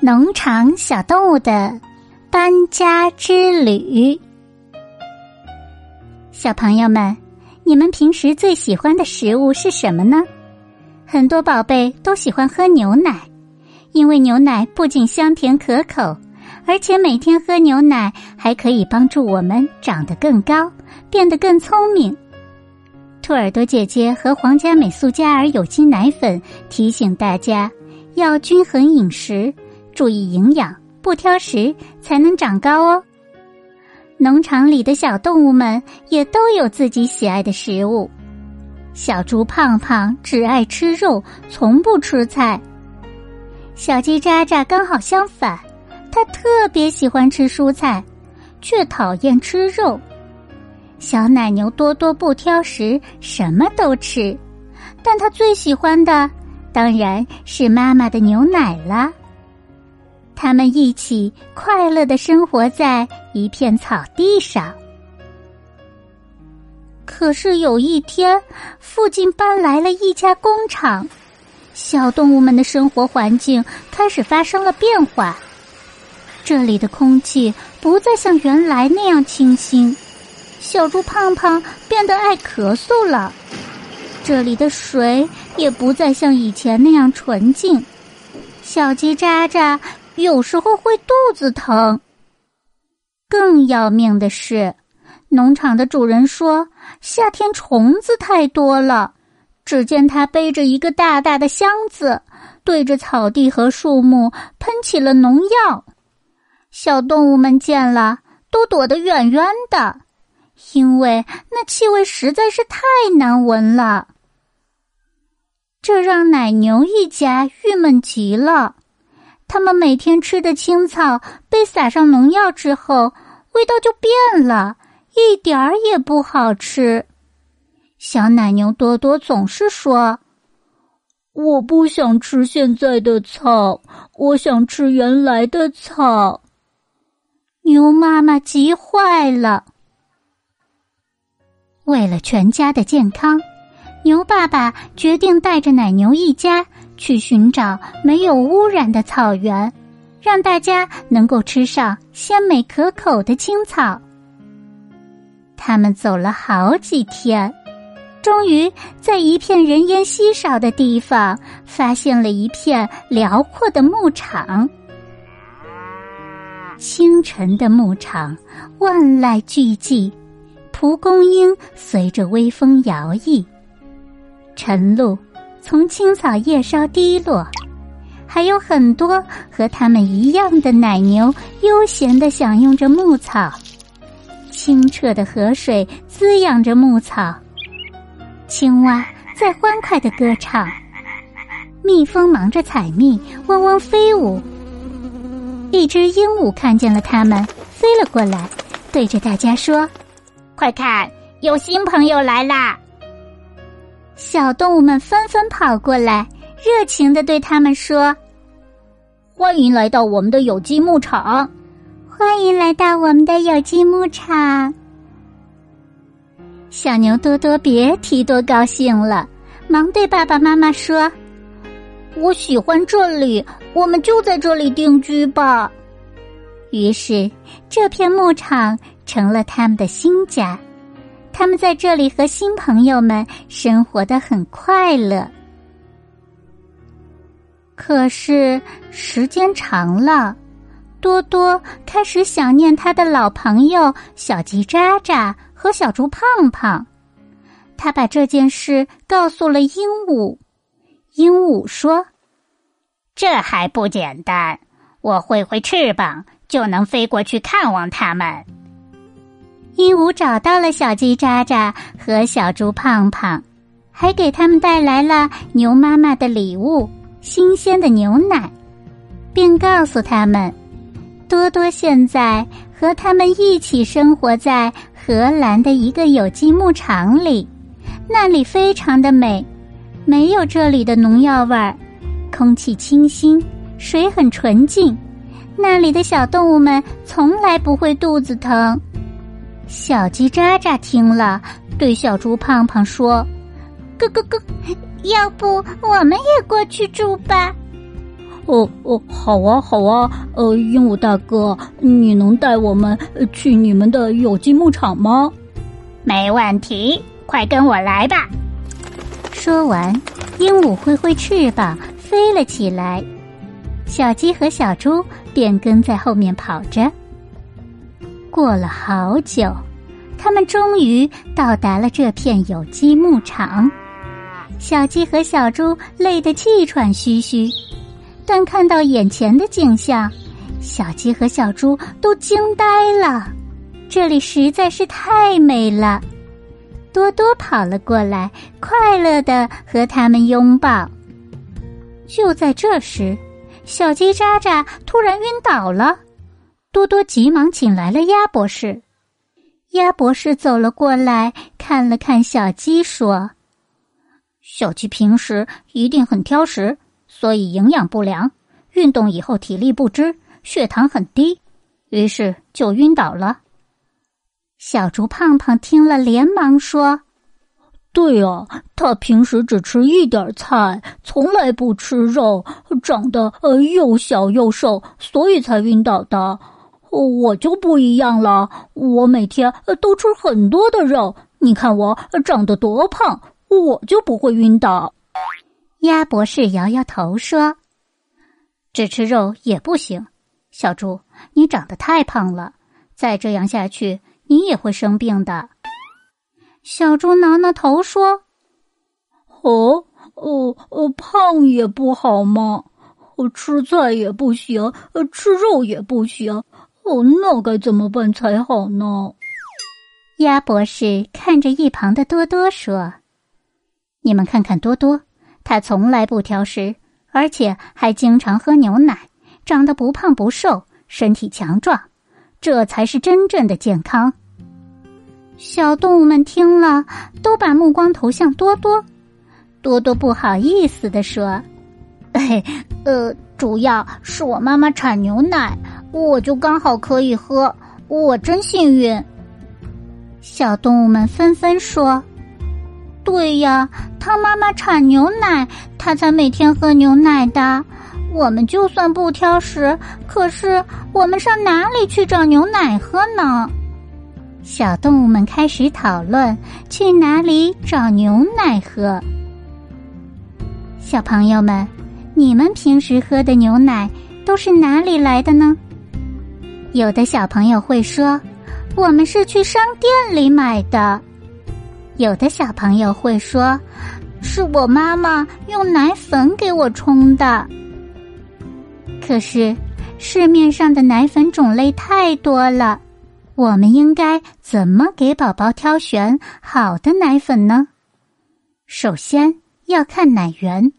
农场小动物的搬家之旅。小朋友们，你们平时最喜欢的食物是什么呢？很多宝贝都喜欢喝牛奶，因为牛奶不仅香甜可口，而且每天喝牛奶还可以帮助我们长得更高，变得更聪明。兔耳朵姐姐和皇家美素佳儿有机奶粉提醒大家要均衡饮食。注意营养，不挑食，才能长高哦。农场里的小动物们也都有自己喜爱的食物。小猪胖胖只爱吃肉，从不吃菜。小鸡渣渣刚好相反，它特别喜欢吃蔬菜，却讨厌吃肉。小奶牛多多不挑食，什么都吃，但它最喜欢的当然是妈妈的牛奶了。他们一起快乐的生活在一片草地上。可是有一天，附近搬来了一家工厂，小动物们的生活环境开始发生了变化。这里的空气不再像原来那样清新，小猪胖胖变得爱咳嗽了。这里的水也不再像以前那样纯净，小鸡喳喳。有时候会肚子疼。更要命的是，农场的主人说，夏天虫子太多了。只见他背着一个大大的箱子，对着草地和树木喷起了农药。小动物们见了，都躲得远远的，因为那气味实在是太难闻了。这让奶牛一家郁闷极了。他们每天吃的青草被撒上农药之后，味道就变了，一点儿也不好吃。小奶牛多多总是说：“我不想吃现在的草，我想吃原来的草。”牛妈妈急坏了。为了全家的健康，牛爸爸决定带着奶牛一家。去寻找没有污染的草原，让大家能够吃上鲜美可口的青草。他们走了好几天，终于在一片人烟稀少的地方发现了一片辽阔的牧场。清晨的牧场，万籁俱寂，蒲公英随着微风摇曳，晨露。从青草叶梢滴落，还有很多和他们一样的奶牛悠闲的享用着牧草。清澈的河水滋养着牧草，青蛙在欢快的歌唱，蜜蜂忙着采蜜，嗡嗡飞舞。一只鹦鹉看见了它们，飞了过来，对着大家说：“快看，有新朋友来啦！”小动物们纷纷跑过来，热情的对他们说：“欢迎来到我们的有机牧场，欢迎来到我们的有机牧场。”小牛多多别提多高兴了，忙对爸爸妈妈说：“我喜欢这里，我们就在这里定居吧。”于是，这片牧场成了他们的新家。他们在这里和新朋友们生活的很快乐，可是时间长了，多多开始想念他的老朋友小鸡喳喳和小猪胖胖。他把这件事告诉了鹦鹉，鹦鹉说：“这还不简单，我挥挥翅膀就能飞过去看望他们。”鹦鹉找到了小鸡渣渣和小猪胖胖，还给他们带来了牛妈妈的礼物——新鲜的牛奶，并告诉他们，多多现在和他们一起生活在荷兰的一个有机牧场里，那里非常的美，没有这里的农药味儿，空气清新，水很纯净，那里的小动物们从来不会肚子疼。小鸡渣渣听了，对小猪胖胖说：“咯咯咯，要不我们也过去住吧？”“哦哦，好啊好啊，呃，鹦鹉大哥，你能带我们去你们的有机牧场吗？没问题，快跟我来吧。说完，鹦鹉挥挥翅膀飞了起来，小鸡和小猪便跟在后面跑着。过了好久，他们终于到达了这片有机牧场。小鸡和小猪累得气喘吁吁，但看到眼前的景象，小鸡和小猪都惊呆了。这里实在是太美了。多多跑了过来，快乐的和他们拥抱。就在这时，小鸡渣渣突然晕倒了。多多急忙请来了鸭博士。鸭博士走了过来，看了看小鸡，说。小鸡平时一定很挑食，所以营养不良。运动以后体力不支，血糖很低，于是就晕倒了。小猪胖胖听了，连忙说：“对啊，他平时只吃一点菜，从来不吃肉，长得呃又小又瘦，所以才晕倒的。我就不一样了，我每天都吃很多的肉，你看我长得多胖。”我就不会晕倒。鸭博士摇摇头说：“只吃肉也不行，小猪，你长得太胖了，再这样下去，你也会生病的。”小猪挠挠头说：“哦，哦，哦，胖也不好吗？吃菜也不行，吃肉也不行。哦，那该怎么办才好呢？”鸭博士看着一旁的多多说。你们看看多多，他从来不挑食，而且还经常喝牛奶，长得不胖不瘦，身体强壮，这才是真正的健康。小动物们听了，都把目光投向多多。多多不好意思的说：“嘿，呃，主要是我妈妈产牛奶，我就刚好可以喝，我真幸运。”小动物们纷纷说。对呀，他妈妈产牛奶，他才每天喝牛奶的。我们就算不挑食，可是我们上哪里去找牛奶喝呢？小动物们开始讨论去哪里找牛奶喝。小朋友们，你们平时喝的牛奶都是哪里来的呢？有的小朋友会说，我们是去商店里买的。有的小朋友会说：“是我妈妈用奶粉给我冲的。”可是市面上的奶粉种类太多了，我们应该怎么给宝宝挑选好的奶粉呢？首先要看奶源，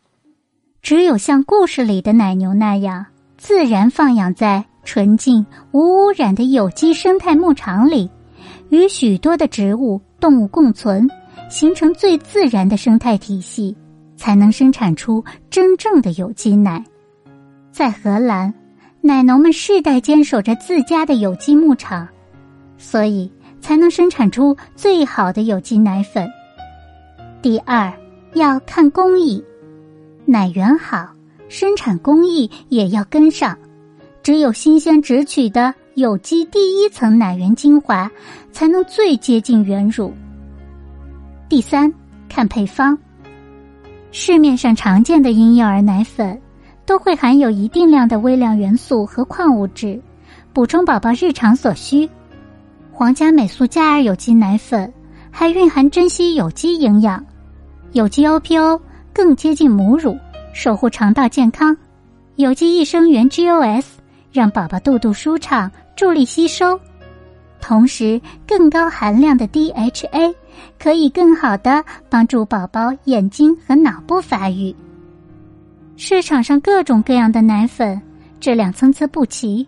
只有像故事里的奶牛那样，自然放养在纯净无污染的有机生态牧场里，与许多的植物。动物共存，形成最自然的生态体系，才能生产出真正的有机奶。在荷兰，奶农们世代坚守着自家的有机牧场，所以才能生产出最好的有机奶粉。第二，要看工艺，奶源好，生产工艺也要跟上。只有新鲜直取的。有机第一层奶源精华，才能最接近原乳。第三，看配方。市面上常见的婴幼儿奶粉，都会含有一定量的微量元素和矿物质，补充宝宝日常所需。皇家美素佳儿有机奶粉还蕴含珍稀有机营养，有机 OPO 更接近母乳，守护肠道健康。有机益生元 GOS 让宝宝肚肚舒畅。助力吸收，同时更高含量的 DHA 可以更好的帮助宝宝眼睛和脑部发育。市场上各种各样的奶粉质量参差不齐，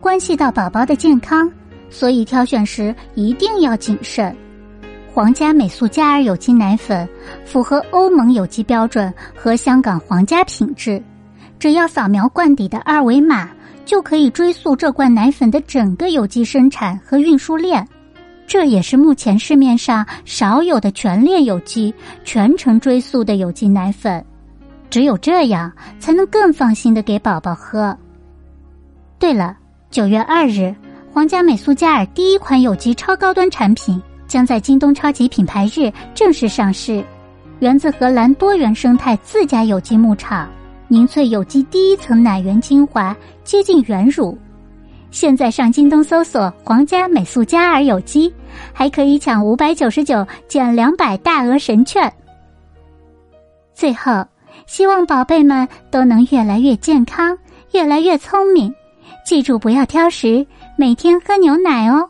关系到宝宝的健康，所以挑选时一定要谨慎。皇家美素佳儿有机奶粉符合欧盟有机标准和香港皇家品质，只要扫描罐底的二维码。就可以追溯这罐奶粉的整个有机生产和运输链，这也是目前市面上少有的全链有机、全程追溯的有机奶粉。只有这样才能更放心的给宝宝喝。对了，九月二日，皇家美素佳尔第一款有机超高端产品将在京东超级品牌日正式上市，源自荷兰多元生态自家有机牧场，凝萃有机第一层奶源精华，接近原乳。现在上京东搜索“皇家美素佳儿有机”，还可以抢五百九十九减两百大额神券。最后，希望宝贝们都能越来越健康，越来越聪明。记住不要挑食，每天喝牛奶哦。